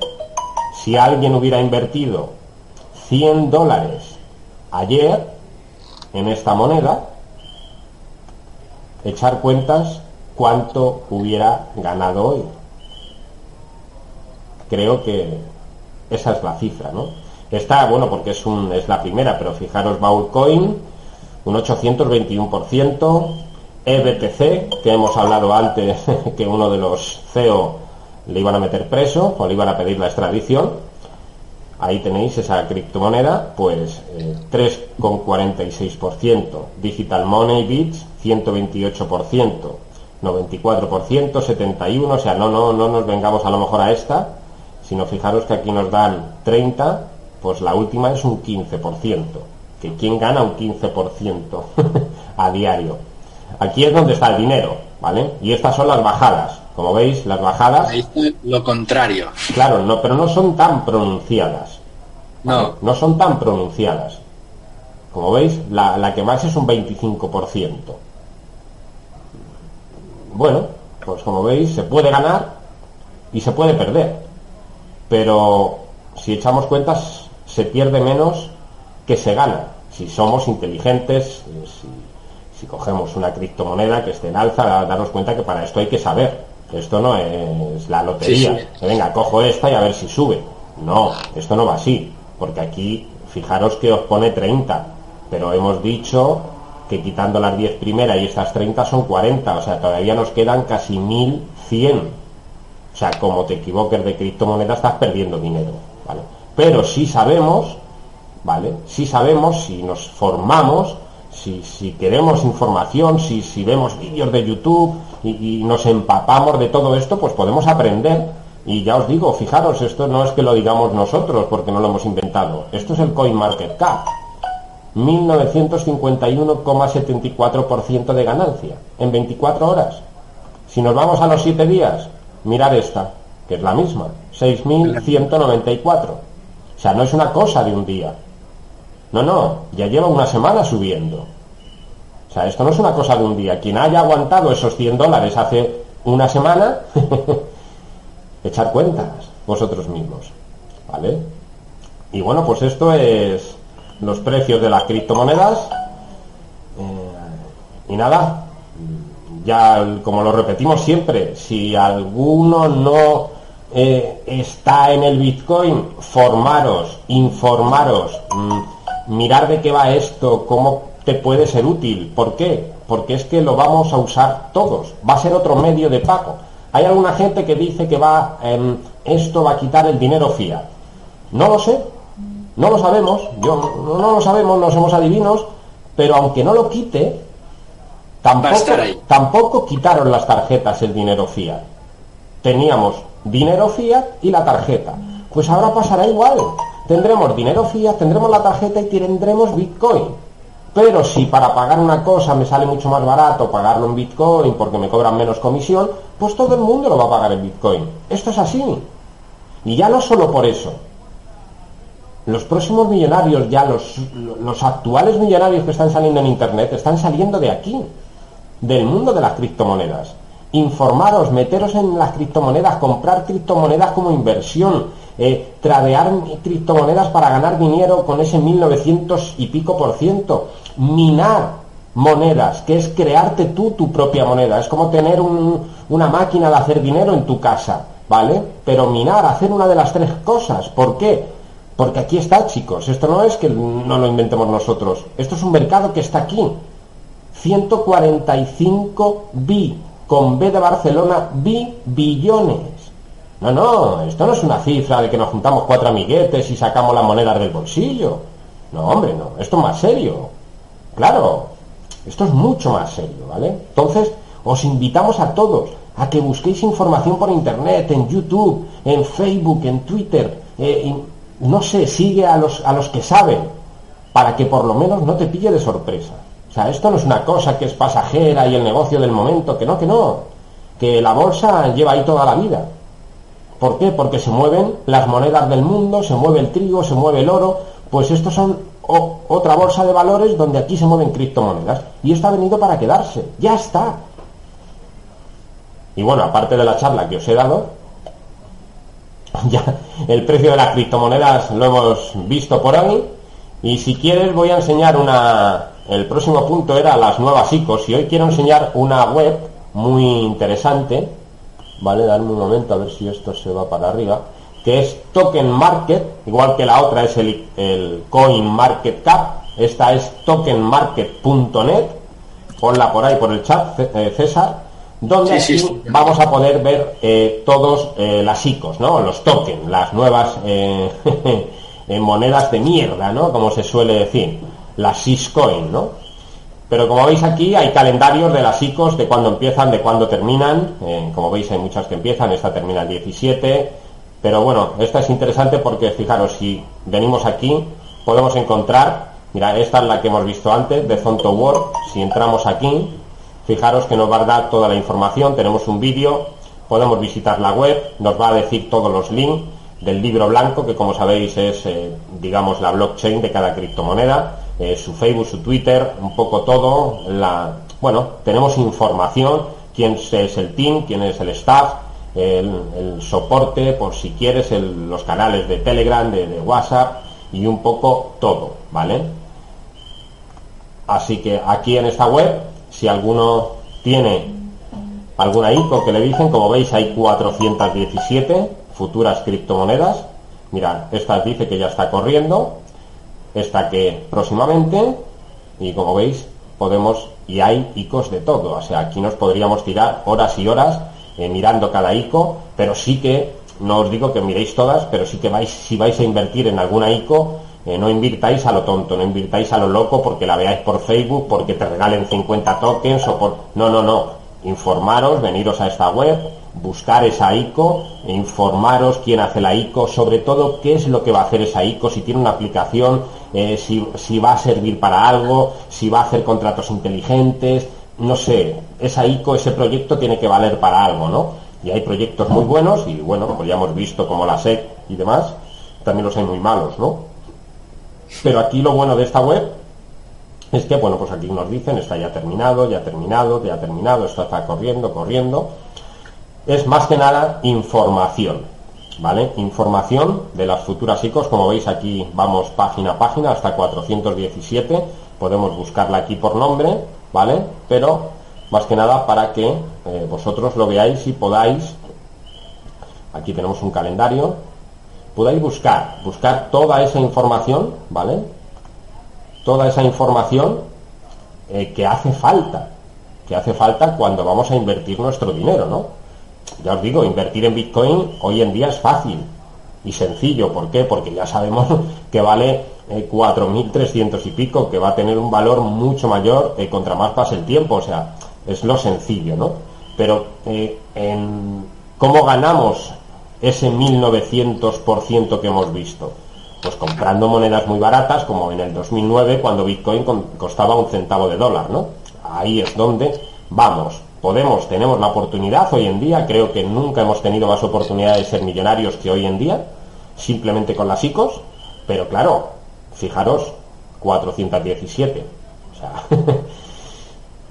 Si alguien hubiera invertido 100 dólares ayer, en esta moneda, echar cuentas cuánto hubiera ganado hoy. Creo que esa es la cifra, ¿no? Está, bueno, porque es, un, es la primera, pero fijaros, Coin, un 821%, EBTC, que hemos hablado antes [LAUGHS] que uno de los CEO le iban a meter preso o le iban a pedir la extradición, Ahí tenéis esa criptomoneda, pues 3,46%. Eh, Digital Money Bits, 128%. 94%, 71%, o sea, no, no, no nos vengamos a lo mejor a esta, sino fijaros que aquí nos dan 30, pues la última es un 15%. Que quién gana un 15% [LAUGHS] a diario. Aquí es donde está el dinero, ¿vale? Y estas son las bajadas. Como veis, las bajadas... lo contrario. Claro, no, pero no son tan pronunciadas. No. No son tan pronunciadas. Como veis, la, la que más es un 25%. Bueno, pues como veis, se puede ganar y se puede perder. Pero si echamos cuentas, se pierde menos que se gana. Si somos inteligentes, si, si cogemos una criptomoneda que esté en alza, darnos cuenta que para esto hay que saber. Esto no es la lotería. venga, cojo esta y a ver si sube. No, esto no va así. Porque aquí, fijaros que os pone 30. Pero hemos dicho que quitando las 10 primeras y estas 30 son 40. O sea, todavía nos quedan casi 1100. O sea, como te equivoques de criptomoneda, estás perdiendo dinero. ¿vale? Pero si sabemos, ¿vale? Si sabemos, si nos formamos, si, queremos información, si, si vemos vídeos de YouTube y, nos empapamos de todo esto, pues podemos aprender. Y ya os digo, fijaros, esto no es que lo digamos nosotros porque no lo hemos inventado. Esto es el CoinMarketCap. 1951,74% de ganancia en 24 horas. Si nos vamos a los 7 días, mirar esta, que es la misma, 6.194. O sea, no es una cosa de un día. No, no, ya lleva una semana subiendo. Sea, esto no es una cosa de un día. Quien haya aguantado esos 100 dólares hace una semana, [LAUGHS] echar cuentas vosotros mismos. ¿Vale? Y bueno, pues esto es los precios de las criptomonedas. Eh, y nada, ya como lo repetimos siempre, si alguno no eh, está en el Bitcoin, formaros, informaros, mm, mirar de qué va esto, cómo te puede ser útil. ¿Por qué? Porque es que lo vamos a usar todos. Va a ser otro medio de pago. Hay alguna gente que dice que va, em, esto va a quitar el dinero fiat. No lo sé, no lo sabemos, yo no, lo sabemos, no somos adivinos, pero aunque no lo quite, tampoco, tampoco quitaron las tarjetas el dinero fiat. Teníamos dinero fiat y la tarjeta. Pues ahora pasará igual. Tendremos dinero fiat, tendremos la tarjeta y tendremos Bitcoin. Pero si para pagar una cosa me sale mucho más barato pagarlo en Bitcoin porque me cobran menos comisión, pues todo el mundo lo va a pagar en Bitcoin. Esto es así. Y ya no solo por eso. Los próximos millonarios, ya los, los actuales millonarios que están saliendo en Internet, están saliendo de aquí, del mundo de las criptomonedas. Informaros, meteros en las criptomonedas, comprar criptomonedas como inversión, eh, tradear criptomonedas para ganar dinero con ese 1900 y pico por ciento, minar monedas, que es crearte tú tu propia moneda, es como tener una máquina de hacer dinero en tu casa, ¿vale? Pero minar, hacer una de las tres cosas, ¿por qué? Porque aquí está, chicos, esto no es que no lo inventemos nosotros, esto es un mercado que está aquí. 145 bi, con B de Barcelona, bi billones. No, no, esto no es una cifra de que nos juntamos cuatro amiguetes y sacamos las monedas del bolsillo. No, hombre, no, esto es más serio. Claro, esto es mucho más serio, ¿vale? Entonces, os invitamos a todos a que busquéis información por internet, en YouTube, en Facebook, en Twitter, eh, no sé, sigue a los, a los que saben, para que por lo menos no te pille de sorpresa. O sea, esto no es una cosa que es pasajera y el negocio del momento, que no, que no, que la bolsa lleva ahí toda la vida. ¿Por qué? Porque se mueven las monedas del mundo, se mueve el trigo, se mueve el oro, pues estos son otra bolsa de valores donde aquí se mueven criptomonedas. Y esto ha venido para quedarse, ya está. Y bueno, aparte de la charla que os he dado, [LAUGHS] ya el precio de las criptomonedas lo hemos visto por ahí. Y si quieres voy a enseñar una... El próximo punto era las nuevas ICOs y hoy quiero enseñar una web muy interesante ¿vale? Darme un momento a ver si esto se va para arriba, que es Token Market, igual que la otra es el, el Coin Market Cap, esta es tokenmarket.net, ponla por ahí por el chat, eh, César, donde vamos a poder ver eh, todos eh, las ICOs, ¿no? Los tokens, las nuevas [LAUGHS] monedas de mierda, ¿no? Como se suele decir, las Syscoin, ¿no? Pero como veis aquí hay calendarios de las ICOs de cuándo empiezan, de cuándo terminan. Eh, como veis hay muchas que empiezan, esta termina el 17. Pero bueno, esta es interesante porque fijaros, si venimos aquí podemos encontrar, mira, esta es la que hemos visto antes de Zonto World. Si entramos aquí, fijaros que nos va a dar toda la información. Tenemos un vídeo, podemos visitar la web, nos va a decir todos los links del libro blanco, que como sabéis es, eh, digamos, la blockchain de cada criptomoneda eh, su Facebook, su Twitter, un poco todo. La, bueno, tenemos información, quién es el team, quién es el staff, el, soporte, por si quieres, los canales de Telegram, de, WhatsApp y un poco todo, ¿vale? Así que aquí en esta web si alguno tiene alguna ICO que le dicen, como veis hay 417 futuras criptomonedas. Mirad, esta dice que ya está corriendo, esta que próximamente, y como veis, podemos, y hay ICOs de todo, o sea, aquí nos podríamos tirar horas y horas eh, mirando cada ICO, pero sí que, no os digo que miréis todas, pero sí que vais, si vais a invertir en alguna ICO, eh, no invirtáis a lo tonto, no invirtáis a lo loco porque la veáis por Facebook, porque te regalen 50 tokens o por... No, no, no. Informaros, veniros a esta web, buscar esa ICO, informaros quién hace la ICO, sobre todo qué es lo que va a hacer esa ICO, si tiene una aplicación, si, va a servir para algo, si va a hacer contratos inteligentes, no sé, esa ICO, ese proyecto tiene que valer para algo, ¿no? Y hay proyectos muy buenos y bueno, como ya hemos visto como la SEC y demás, también los hay muy malos, ¿no? Pero aquí lo bueno de esta web es que, bueno, pues aquí nos dicen, está ya terminado, ya terminado, ya terminado, esto está corriendo, corriendo. Es más que nada información, ¿vale? Información de las futuras ICOs, como veis aquí vamos página a página hasta 417, podemos buscarla aquí por nombre, ¿vale? Pero más que nada para que eh, vosotros lo veáis y podáis, aquí tenemos un calendario, podáis buscar, buscar toda esa información, ¿vale? toda esa información eh, que hace falta, que hace falta cuando vamos a invertir nuestro dinero, ¿no? Ya os digo, invertir en Bitcoin hoy en día es fácil y sencillo. ¿Por qué? Porque ya sabemos [LAUGHS] que vale 4.300 eh, y pico, que va a tener un valor mucho mayor eh, contra más pase el tiempo. O sea, es lo sencillo, ¿no? Pero en cómo ganamos ese 1900% que hemos visto pues comprando monedas muy baratas, como en el 2009, cuando Bitcoin costaba un centavo de dólar, ¿no? Ahí es donde vamos. Podemos, tenemos la oportunidad hoy en día, creo que nunca hemos tenido más oportunidad de ser millonarios que hoy en día, simplemente con las ICOs, pero claro, fijaros, 417. O sea, [LAUGHS]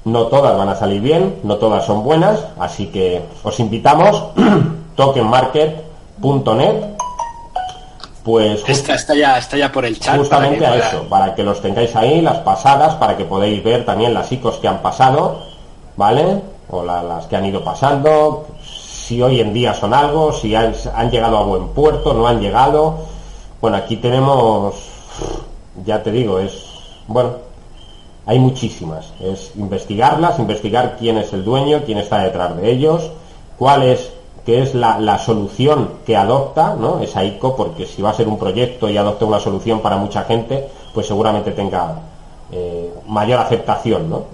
no todas van a salir bien, no todas son buenas, así que os invitamos, [CLEARS THROAT] tokenmarket.net pues está, ya, está ya por el chat. Justamente a eso, para que los tengáis ahí, las pasadas, para que podáis ver también las ICOs que han pasado, ¿vale? O las que han ido pasando, si hoy en día son algo, si han, llegado a buen puerto, no han llegado. Bueno, aquí tenemos, ya te digo, es, bueno, hay muchísimas. Es investigarlas, investigar quién es el dueño, quién está detrás de ellos, cuál es que es la, solución que adopta ¿no? esa ICO, porque si va a ser un proyecto y adopta una solución para mucha gente, pues seguramente tenga eh, mayor aceptación. ¿no?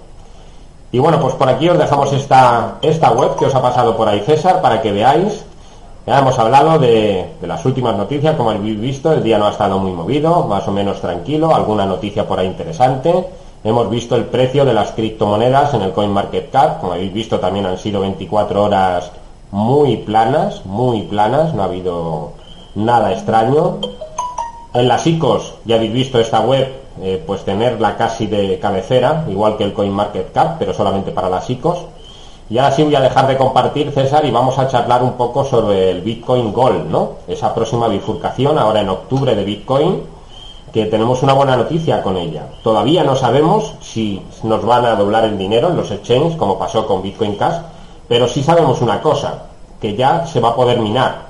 Y bueno, pues por aquí os dejamos esta, esta web que os ha pasado por ahí César para que veáis. Ya hemos hablado de, de las últimas noticias, como habéis visto, el día no ha estado muy movido, más o menos tranquilo, alguna noticia por ahí interesante. Hemos visto el precio de las criptomonedas en el CoinMarketCap, como habéis visto también han sido 24 horas muy planas, muy planas, no ha habido nada extraño. En las ICOs, ya habéis visto esta web, eh, pues tenerla casi de cabecera, igual que el CoinMarketCap, pero solamente para las ICOs. Y ahora sí voy a dejar de compartir, César, y vamos a charlar un poco sobre el Bitcoin Gold, ¿no? Esa próxima bifurcación, ahora en octubre de Bitcoin, que tenemos una buena noticia con ella. Todavía no sabemos si nos van a doblar el dinero en los exchanges, como pasó con Bitcoin Cash, pero sí sabemos una cosa, que ya se va a poder minar.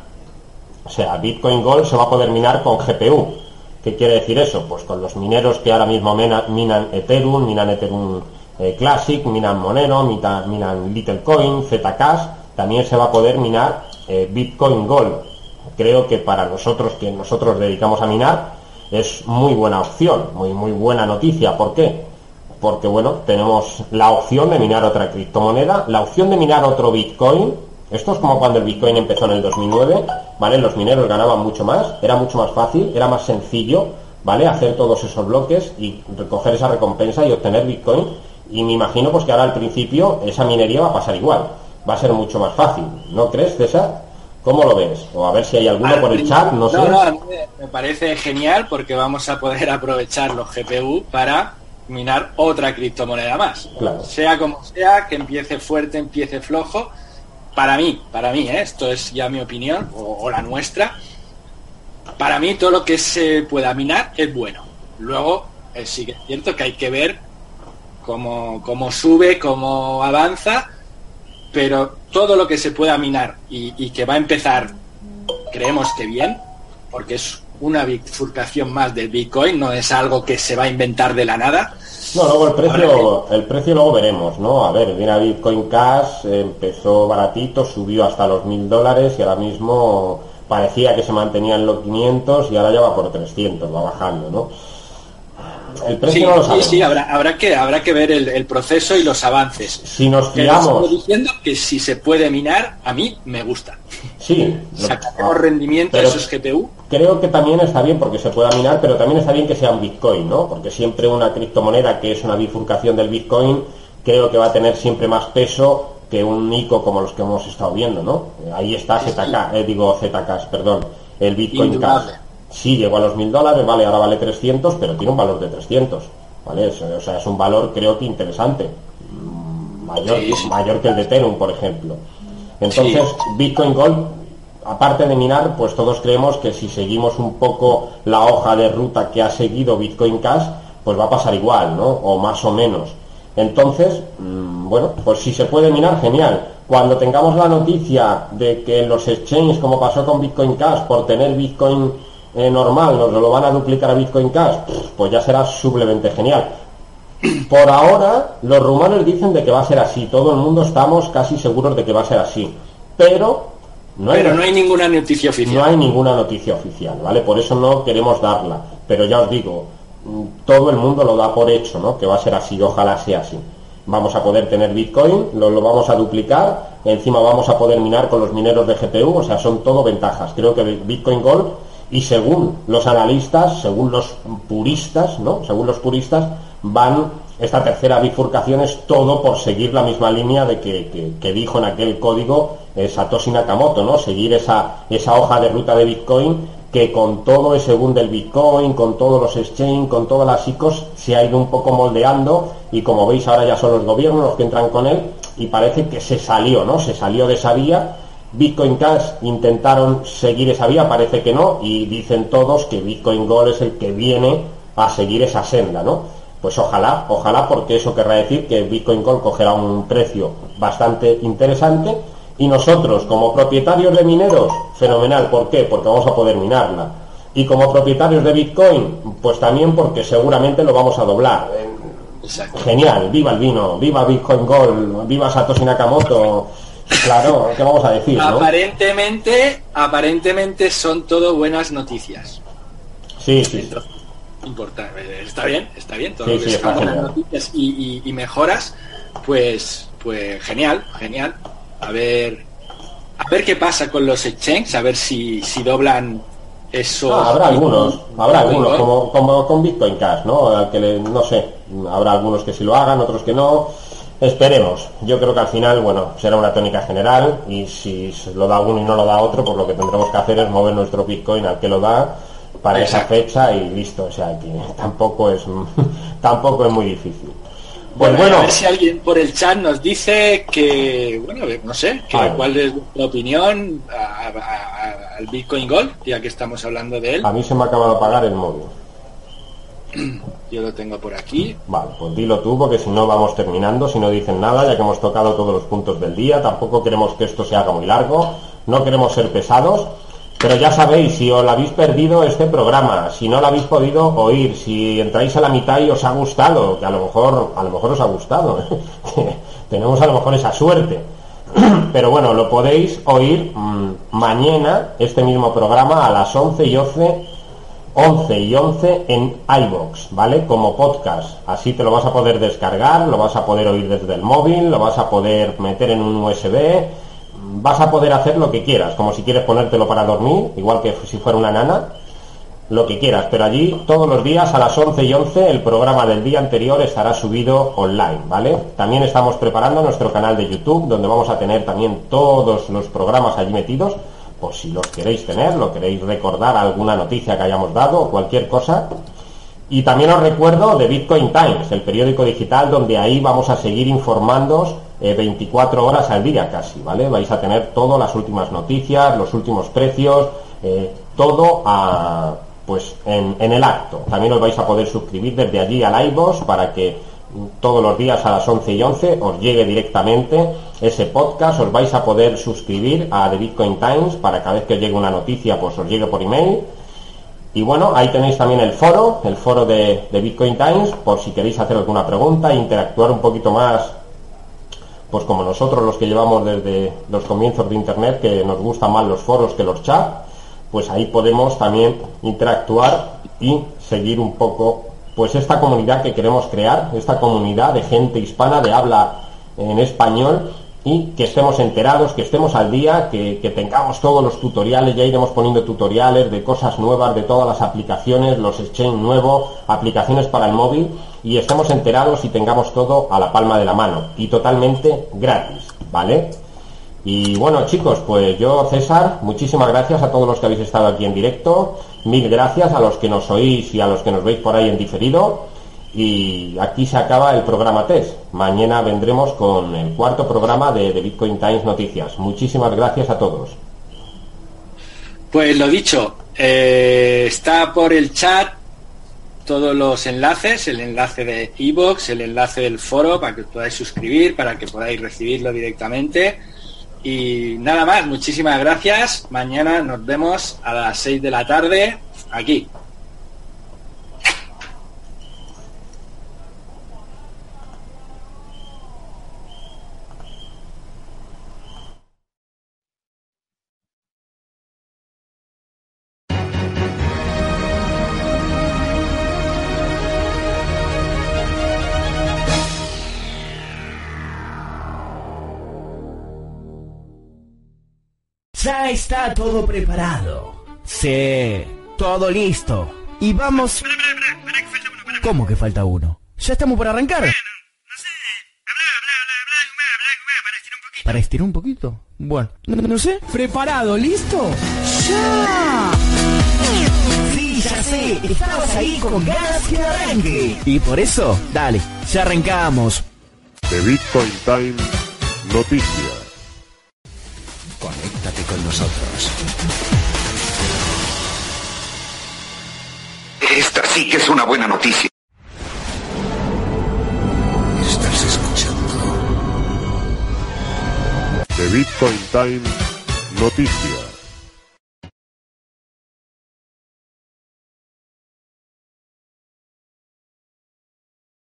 O sea, Bitcoin Gold se va a poder minar con GPU. ¿Qué quiere decir eso? Pues con los mineros que ahora mismo minan Ethereum, minan Ethereum eh, Classic, minan Monero, minan, minan Littlecoin, Zcash, también se va a poder minar eh, Bitcoin Gold. Creo que para nosotros que nosotros dedicamos a minar es muy buena opción, muy muy buena noticia. ¿Por qué? porque bueno, tenemos la opción de minar otra criptomoneda, la opción de minar otro Bitcoin. Esto es como cuando el Bitcoin empezó en el 2009, ¿vale? Los mineros ganaban mucho más, era mucho más fácil, era más sencillo, ¿vale? Hacer todos esos bloques y recoger esa recompensa y obtener Bitcoin. Y me imagino pues que ahora al principio esa minería va a pasar igual, va a ser mucho más fácil, ¿no crees, César? ¿Cómo lo ves? O a ver si hay alguno por el chat, no, sé. No, me parece genial porque vamos a poder [LAUGHS] aprovechar los GPU para minar otra criptomoneda más. Sea como sea, que empiece fuerte, empiece flojo. Para mí, para mí, ¿eh? esto es ya mi opinión, o, la nuestra. Para mí todo lo que se pueda minar es bueno. Luego, eh, sí que es cierto que hay que ver cómo, cómo sube, cómo avanza, pero todo lo que se pueda minar y, y que va a empezar, creemos que bien, porque es una bifurcación más del Bitcoin, no es algo que se va a inventar de la nada. No, luego el precio, el precio luego veremos, ¿no? A ver, viene a Bitcoin Cash, empezó baratito, subió hasta los mil dólares y ahora mismo parecía que se mantenía en los 500 y ahora ya va por 300, va bajando, ¿no? El precio no lo sabemos. Sí, sí, habrá, habrá, que, habrá que ver el, el proceso y los avances. Si nos fiamos... diciendo que si se puede minar, a mí me gusta. Sí. Sacamos rendimiento a esos GPU. Creo que también está bien porque se pueda minar, pero también está bien que sea un Bitcoin, ¿no? Porque siempre una criptomoneda que es una bifurcación del Bitcoin, creo que va a tener siempre más peso que un ICO como los que hemos estado viendo, ¿no? Ahí está ZK, eh, digo ZK, perdón, el Bitcoin Cash. Sí, llegó a los mil dólares, vale, ahora vale 300, pero tiene un valor de 300, ¿vale? O sea, es un valor creo que interesante, mm, mayor, mayor que el de Ethereum, por ejemplo. Entonces, Bitcoin Gold, aparte de minar, pues todos creemos que si seguimos un poco la hoja de ruta que ha seguido Bitcoin Cash, pues va a pasar igual, ¿no? O más o menos. Entonces, mm, bueno, pues si se puede minar, genial. Cuando tengamos la noticia de que los exchanges, como pasó con Bitcoin Cash, por tener Bitcoin eh, normal nos lo van a duplicar a Bitcoin Cash, pues ya será sublemente genial. Por ahora, los rumores dicen de que va a ser así. Todo el mundo estamos casi seguros de que va a ser así. Pero no hay, no hay ninguna noticia oficial. No hay ninguna noticia oficial, ¿vale? Por eso no queremos darla. Pero ya os digo, todo el mundo lo da por hecho, ¿no? Que va a ser así, ojalá sea así. Vamos a poder tener Bitcoin, lo, lo vamos a duplicar, encima vamos a poder minar con los mineros de GPU, o sea, son todo ventajas. Creo que Bitcoin Gold y según los analistas, según los puristas, ¿no? Según los puristas, van esta tercera bifurcación es todo por seguir la misma línea de que, dijo en aquel código eh, Satoshi Nakamoto, ¿no? Seguir esa, esa hoja de ruta de Bitcoin que con todo ese boom del Bitcoin, con todos los exchange, con todas las ICOs, se ha ido un poco moldeando y como veis ahora ya son los gobiernos los que entran con él y parece que se salió, ¿no? Se salió de esa vía Bitcoin Cash intentaron seguir esa vía, parece que no, y dicen todos que Bitcoin Gold es el que viene a seguir esa senda, ¿no? Pues ojalá, ojalá, porque eso querrá decir que Bitcoin Gold cogerá un precio bastante interesante y nosotros, como propietarios de mineros, fenomenal, ¿por qué? Porque vamos a poder minarla. Y como propietarios de Bitcoin, pues también porque seguramente lo vamos a doblar. Genial, viva el vino, viva Bitcoin Gold, viva Satoshi Nakamoto. Claro, ¿qué vamos a decir? Aparentemente, aparentemente son todo buenas noticias. Sí, sí. Importante. Está bien, está bien. Todo lo que son buenas noticias y, mejoras, pues, pues genial, genial. A ver, a ver qué pasa con los exchanges, a ver si, si doblan eso. Ah, habrá algunos, habrá algunos, como, como con Bitcoin Cash, ¿no? Que no sé, habrá algunos que sí lo hagan, otros que no Esperemos. Yo creo que al final, bueno, será una tónica general y si lo da uno y no lo da otro, pues lo que tendremos que hacer es mover nuestro Bitcoin al que lo da para esa fecha y listo. O sea, que [LAUGHS] tampoco es [LAUGHS] tampoco es muy difícil. Pues bueno, a ver si alguien por el chat nos dice que, bueno, no sé, cuál es tu opinión al Bitcoin Gold, ya que estamos hablando de él. A mí se me acaba de apagar el móvil. Yo lo tengo por aquí. Vale, pues dilo tú, porque si no vamos terminando, si no dicen nada, ya que hemos tocado todos los puntos del día, tampoco queremos que esto se haga muy largo, no queremos ser pesados, pero ya sabéis, si os lo habéis perdido este programa, si no lo habéis podido oír, si entráis a la mitad y os ha gustado, que a lo mejor, a lo mejor os ha gustado, [LAUGHS] tenemos a lo mejor esa suerte. [CLEARS THROAT] Pero bueno, lo podéis oír mm, mañana, este mismo programa, a las 11 y 11 11 y 11 en iBox, ¿vale? Como podcast. Así te lo vas a poder descargar, lo vas a poder oír desde el móvil, lo vas a poder meter en un USB, vas a poder hacer lo que quieras, como si quieres ponértelo para dormir, igual que si fuera una nana, lo que quieras. Pero allí todos los días a las 11 y 11 el programa del día anterior estará subido online, ¿vale? También estamos preparando nuestro canal de YouTube, donde vamos a tener también todos los programas allí metidos por si los queréis tener, lo queréis recordar alguna noticia que hayamos dado o cualquier cosa. Y también os recuerdo de Bitcoin Times, el periódico digital donde ahí vamos a seguir informándoos 24 eh, horas al día casi, ¿vale? Vais a tener todas las últimas noticias, los últimos precios, eh, todo pues en, el acto. También os vais a poder suscribir desde allí al iVoox para que todos los días a las 11 y 11 os llegue directamente ese podcast, os vais a poder suscribir a The Bitcoin Times para cada vez que os llegue una noticia pues os llegue por email. Y bueno, ahí tenéis también el foro, el foro de, Bitcoin Times, por si queréis hacer alguna pregunta, interactuar un poquito más, pues como nosotros los que llevamos desde los comienzos de Internet, que nos gustan más los foros que los chats, pues ahí podemos también interactuar y seguir un poco pues esta comunidad que queremos crear, esta comunidad de gente hispana de habla en español y que estemos enterados, que estemos al día, que, tengamos todos los tutoriales, ya iremos poniendo tutoriales de cosas nuevas, de todas las aplicaciones, los exchange nuevos, aplicaciones para el móvil y estemos enterados y tengamos todo a la palma de la mano y totalmente gratis, ¿vale? Y bueno chicos, pues yo César, muchísimas gracias a todos los que habéis estado aquí en directo, mil gracias a los que nos oís y a los que nos veis por ahí en diferido. Y aquí se acaba el programa test. Mañana vendremos con el cuarto programa de, Bitcoin Times Noticias. Muchísimas gracias a todos. Pues lo dicho, eh, está por el chat todos los enlaces, el enlace de iVoox, el enlace del foro para que podáis suscribir, para que podáis recibirlo directamente y nada más, muchísimas gracias. Mañana nos vemos a las 6 de la tarde aquí. Está todo preparado. Sí, todo listo. Y vamos... ¿Cómo que falta uno? ¿Ya estamos por arrancar? ¿Para estirar un poquito? Bueno, no, sé. ¿Preparado? ¿Listo? ¡Ya! Sí, ya sé. Estamos ahí con ganas que arranque. Y por eso, dale, ya arrancamos. The Bitcoin Time Noticias con nosotros. Esta sí que es una buena noticia. Estás escuchando. The Bitcoin Time Noticias.